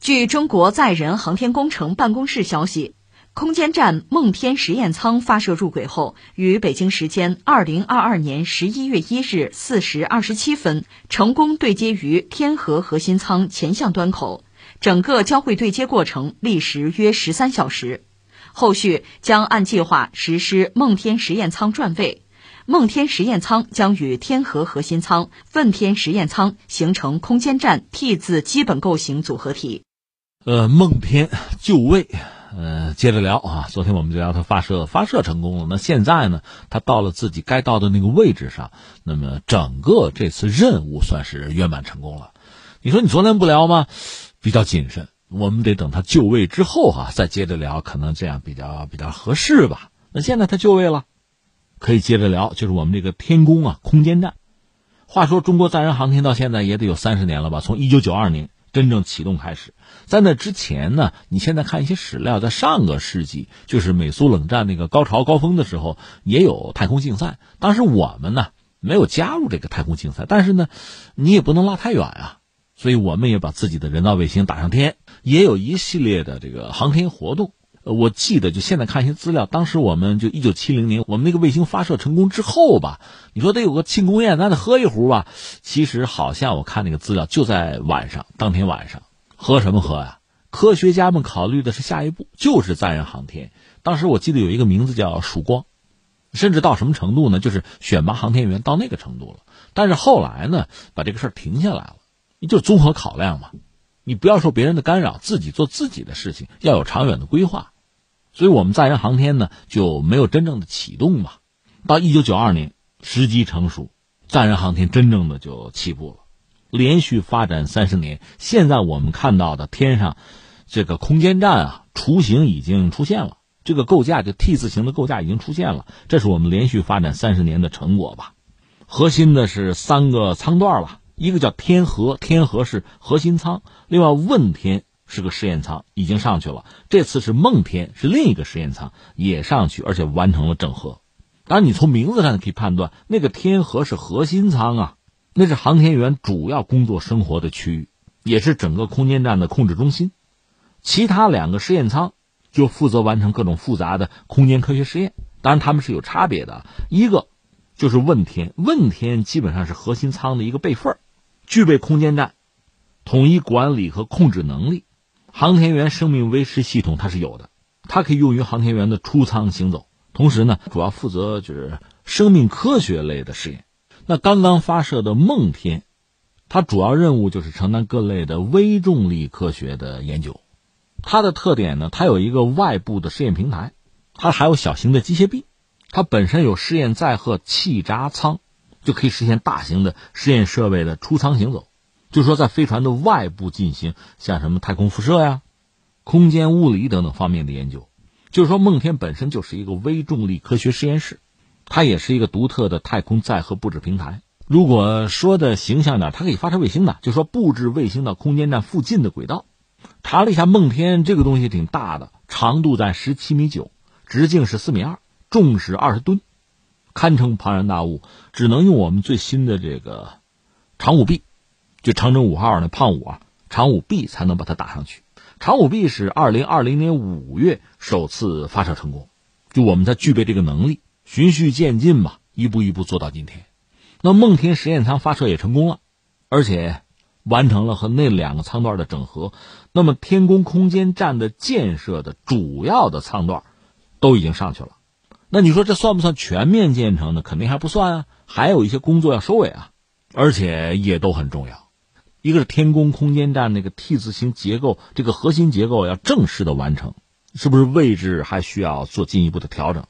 据中国载人航天工程办公室消息，空间站梦天实验舱发射入轨后，于北京时间二零二二年十一月一日四时二十七分成功对接于天河核心舱前向端口，整个交会对接过程历时约十三小时。后续将按计划实施梦天实验舱转位。梦天实验舱将与天河核心舱、问天实验舱形成空间站 T 字基本构型组合体。呃，梦天就位，呃，接着聊啊。昨天我们就聊它发射，发射成功了。那现在呢，它到了自己该到的那个位置上，那么整个这次任务算是圆满成功了。你说你昨天不聊吗？比较谨慎，我们得等它就位之后啊，再接着聊，可能这样比较比较合适吧。那现在它就位了。可以接着聊，就是我们这个天宫啊，空间站。话说，中国载人航天到现在也得有三十年了吧？从一九九二年真正启动开始，在那之前呢，你现在看一些史料，在上个世纪，就是美苏冷战那个高潮高峰的时候，也有太空竞赛。当时我们呢没有加入这个太空竞赛，但是呢，你也不能拉太远啊，所以我们也把自己的人造卫星打上天，也有一系列的这个航天活动。我记得就现在看一些资料，当时我们就一九七零年，我们那个卫星发射成功之后吧，你说得有个庆功宴，咱得喝一壶吧。其实好像我看那个资料，就在晚上，当天晚上，喝什么喝呀？科学家们考虑的是下一步就是载人航天。当时我记得有一个名字叫曙光，甚至到什么程度呢？就是选拔航天员到那个程度了。但是后来呢，把这个事儿停下来了，就综合考量嘛。你不要受别人的干扰，自己做自己的事情，要有长远的规划。所以，我们载人航天呢就没有真正的启动嘛。到一九九二年，时机成熟，载人航天真正的就起步了。连续发展三十年，现在我们看到的天上这个空间站啊，雏形已经出现了，这个构架就 T 字形的构架已经出现了。这是我们连续发展三十年的成果吧。核心的是三个舱段了。一个叫天河，天河是核心舱；另外问天是个试验舱，已经上去了。这次是梦天，是另一个实验舱也上去，而且完成了整合。当然，你从名字上可以判断，那个天河是核心舱啊，那是航天员主要工作生活的区域，也是整个空间站的控制中心。其他两个试验舱就负责完成各种复杂的空间科学实验。当然，他们是有差别的，一个就是问天，问天基本上是核心舱的一个备份儿具备空间站统一管理和控制能力，航天员生命维持系统它是有的，它可以用于航天员的出舱行走。同时呢，主要负责就是生命科学类的试验。那刚刚发射的梦天，它主要任务就是承担各类的微重力科学的研究。它的特点呢，它有一个外部的试验平台，它还有小型的机械臂，它本身有试验载荷气闸舱。就可以实现大型的实验设备的出舱行走，就是说在飞船的外部进行像什么太空辐射呀、空间物理等等方面的研究。就是说，梦天本身就是一个微重力科学实验室，它也是一个独特的太空载荷布置平台。如果说的形象点，它可以发射卫星的，就说布置卫星到空间站附近的轨道。查了一下，梦天这个东西挺大的，长度在十七米九，直径是四米二，重是二十吨。堪称庞然大物，只能用我们最新的这个长五 B，就长征五号那胖五啊，长五 B 才能把它打上去。长五 B 是二零二零年五月首次发射成功，就我们在具备这个能力，循序渐进吧，一步一步做到今天。那梦天实验舱发射也成功了，而且完成了和那两个舱段的整合。那么天宫空间站的建设的主要的舱段都已经上去了。那你说这算不算全面建成呢？肯定还不算啊，还有一些工作要收尾啊，而且也都很重要。一个是天宫空间站那个 T 字形结构，这个核心结构要正式的完成，是不是位置还需要做进一步的调整？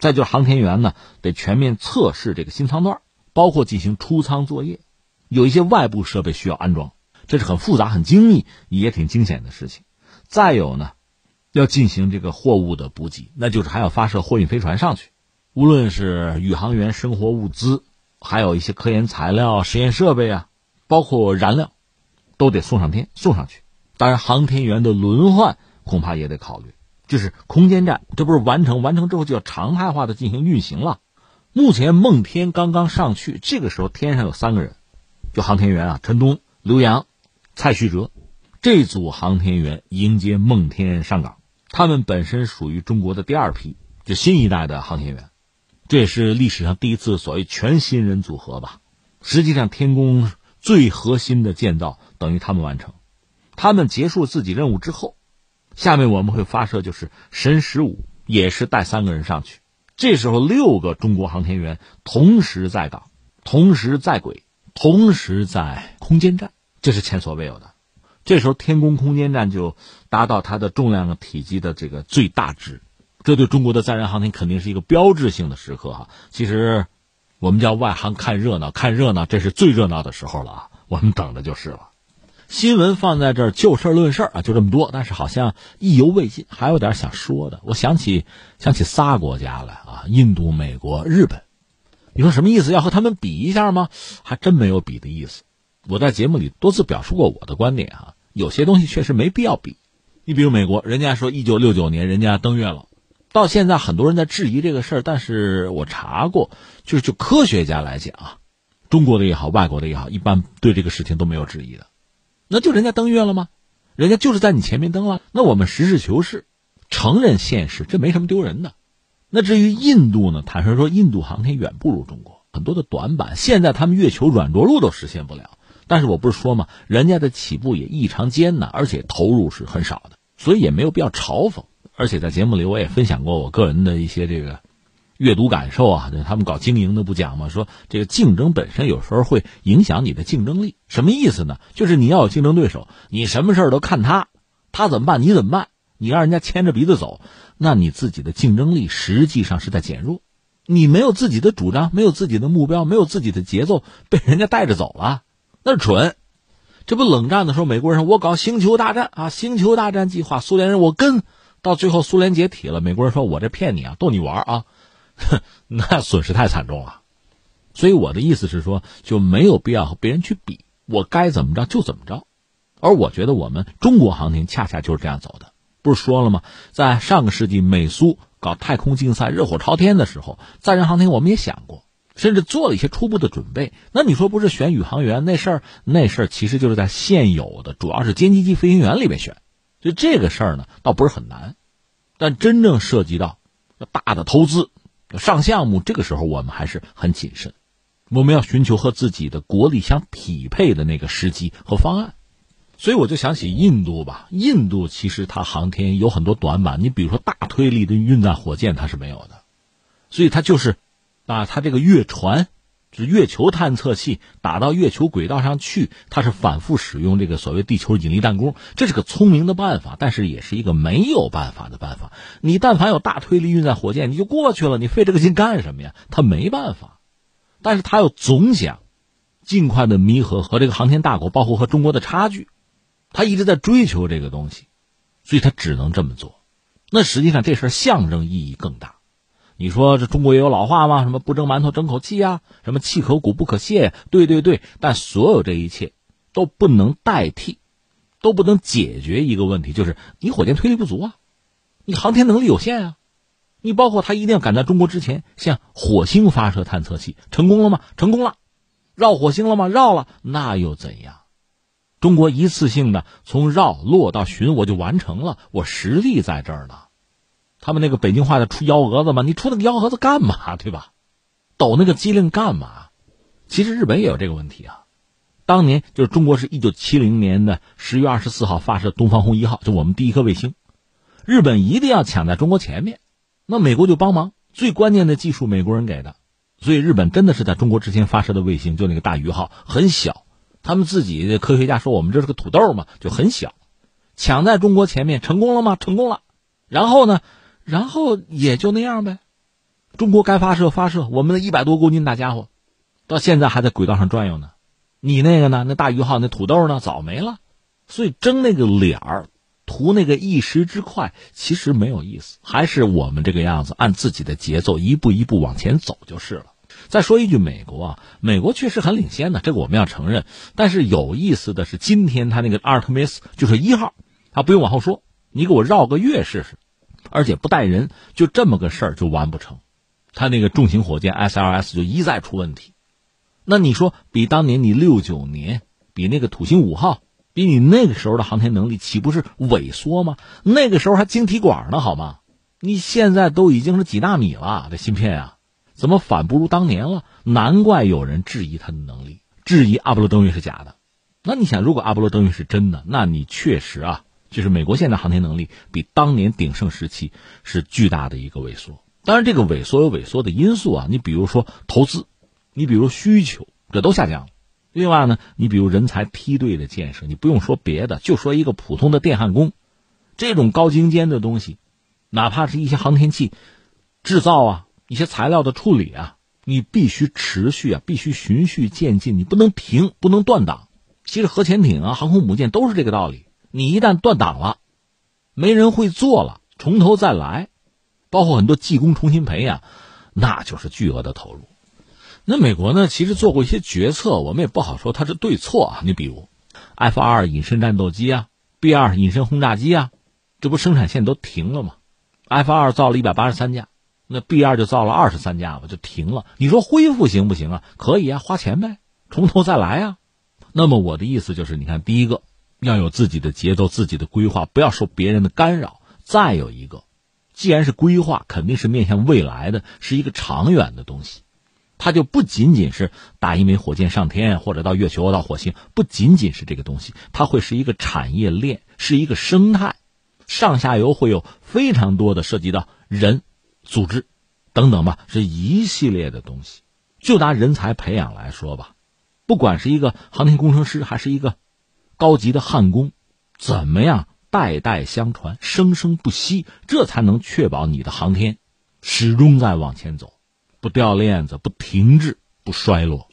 再就是航天员呢，得全面测试这个新舱段，包括进行出舱作业，有一些外部设备需要安装，这是很复杂、很精密，也挺惊险的事情。再有呢。要进行这个货物的补给，那就是还要发射货运飞船上去，无论是宇航员生活物资，还有一些科研材料、实验设备啊，包括燃料，都得送上天送上去。当然，航天员的轮换恐怕也得考虑。就是空间站，这不是完成完成之后就要常态化的进行运行了。目前梦天刚刚上去，这个时候天上有三个人，就航天员啊，陈冬、刘洋、蔡旭哲。这组航天员迎接梦天上岗，他们本身属于中国的第二批，就新一代的航天员，这也是历史上第一次所谓全新人组合吧。实际上，天宫最核心的建造等于他们完成，他们结束自己任务之后，下面我们会发射就是神十五，也是带三个人上去。这时候，六个中国航天员同时在岗，同时在轨，同时在空间站，这是前所未有的。这时候，天宫空间站就达到它的重量体积的这个最大值，这对中国的载人航天肯定是一个标志性的时刻哈。其实，我们叫外行看热闹，看热闹，这是最热闹的时候了啊！我们等的就是了。新闻放在这儿，就事论事啊，就这么多。但是好像意犹未尽，还有点想说的。我想起想起仨国家来啊，印度、美国、日本。你说什么意思？要和他们比一下吗？还真没有比的意思。我在节目里多次表述过我的观点啊，有些东西确实没必要比。你比如美国，人家说一九六九年人家登月了，到现在很多人在质疑这个事儿，但是我查过，就是就科学家来讲啊，中国的也好，外国的也好，一般对这个事情都没有质疑的。那就人家登月了吗？人家就是在你前面登了。那我们实事求是，承认现实，这没什么丢人的。那至于印度呢？坦率说，印度航天远不如中国，很多的短板，现在他们月球软着陆都实现不了。但是我不是说嘛，人家的起步也异常艰难，而且投入是很少的，所以也没有必要嘲讽。而且在节目里我也分享过我个人的一些这个阅读感受啊，他们搞经营的不讲嘛，说这个竞争本身有时候会影响你的竞争力。什么意思呢？就是你要有竞争对手，你什么事儿都看他，他怎么办你怎么办，你让人家牵着鼻子走，那你自己的竞争力实际上是在减弱。你没有自己的主张，没有自己的目标，没有自己的节奏，被人家带着走了。那是蠢，这不冷战的时候，美国人说我搞星球大战啊，星球大战计划，苏联人我跟，到最后苏联解体了，美国人说我这骗你啊，逗你玩啊，哼那损失太惨重了。所以我的意思是说，就没有必要和别人去比，我该怎么着就怎么着。而我觉得我们中国航天恰恰就是这样走的，不是说了吗？在上个世纪美苏搞太空竞赛热火朝天的时候，载人航天我们也想过。甚至做了一些初步的准备，那你说不是选宇航员那事儿？那事儿其实就是在现有的主要是歼击机飞行员里面选，就这个事儿呢，倒不是很难。但真正涉及到大的投资、上项目，这个时候我们还是很谨慎。我们要寻求和自己的国力相匹配的那个时机和方案。所以我就想起印度吧，印度其实它航天有很多短板，你比如说大推力的运载火箭它是没有的，所以它就是。啊，它这个月船，是月球探测器打到月球轨道上去，它是反复使用这个所谓地球引力弹弓，这是个聪明的办法，但是也是一个没有办法的办法。你但凡有大推力运载火箭，你就过去了，你费这个劲干什么呀？他没办法，但是他又总想尽快的弥合和这个航天大国，包括和中国的差距，他一直在追求这个东西，所以他只能这么做。那实际上这事象征意义更大。你说这中国也有老话吗？什么不蒸馒头争口气呀？什么气可鼓不可泄？对对对，但所有这一切都不能代替，都不能解决一个问题，就是你火箭推力不足啊，你航天能力有限啊，你包括他一定要赶在中国之前向火星发射探测器，成功了吗？成功了，绕火星了吗？绕了，那又怎样？中国一次性的从绕落到巡，我就完成了，我实力在这儿呢。他们那个北京话的出幺蛾子嘛，你出那个幺蛾子干嘛，对吧？抖那个机灵干嘛？其实日本也有这个问题啊。当年就是中国是一九七零年的十月二十四号发射东方红一号，就我们第一颗卫星。日本一定要抢在中国前面，那美国就帮忙，最关键的技术美国人给的，所以日本真的是在中国之前发射的卫星，就那个大鱼号很小，他们自己的科学家说我们这是个土豆嘛，就很小，抢在中国前面成功了吗？成功了。然后呢？然后也就那样呗，中国该发射发射，我们的一百多公斤大家伙，到现在还在轨道上转悠呢。你那个呢？那大鱼号那土豆呢？早没了。所以争那个脸儿，图那个一时之快，其实没有意思。还是我们这个样子，按自己的节奏一步一步往前走就是了。再说一句，美国啊，美国确实很领先的，这个我们要承认。但是有意思的是，今天他那个阿尔特弥斯就是一号，他不用往后说，你给我绕个月试试。而且不带人，就这么个事儿就完不成。他那个重型火箭 SLS 就一再出问题。那你说，比当年你六九年，比那个土星五号比你那个时候的航天能力岂不是萎缩吗？那个时候还晶体管呢，好吗？你现在都已经是几纳米了，这芯片啊，怎么反不如当年了？难怪有人质疑他的能力，质疑阿波罗登月是假的。那你想，如果阿波罗登月是真的，那你确实啊，就是美国现在航天能力比当年鼎盛时期是巨大的一个萎缩。当然，这个萎缩有萎缩的因素啊，你比如说投资，你比如需求，这都下降了。另外呢，你比如人才梯队的建设，你不用说别的，就说一个普通的电焊工，这种高精尖的东西，哪怕是一些航天器制造啊，一些材料的处理啊，你必须持续啊，必须循序渐进，你不能停，不能断档。其实核潜艇啊、航空母舰都是这个道理，你一旦断档了，没人会做了，从头再来，包括很多技工重新培养，那就是巨额的投入。那美国呢？其实做过一些决策，我们也不好说它是对错啊。你比如，F 二隐身战斗机啊，B 二隐身轰炸机啊，这不生产线都停了吗？F 二造了一百八十三架，那 B 二就造了二十三架吧，就停了。你说恢复行不行啊？可以啊，花钱呗，从头再来啊。那么我的意思就是，你看，第一个要有自己的节奏、自己的规划，不要受别人的干扰。再有一个，既然是规划，肯定是面向未来的，是一个长远的东西。它就不仅仅是打一枚火箭上天，或者到月球、到火星，不仅仅是这个东西，它会是一个产业链，是一个生态，上下游会有非常多的涉及到人、组织等等吧，是一系列的东西。就拿人才培养来说吧，不管是一个航天工程师，还是一个高级的焊工，怎么样代代相传、生生不息，这才能确保你的航天始终在往前走。不掉链子，不停滞，不衰落。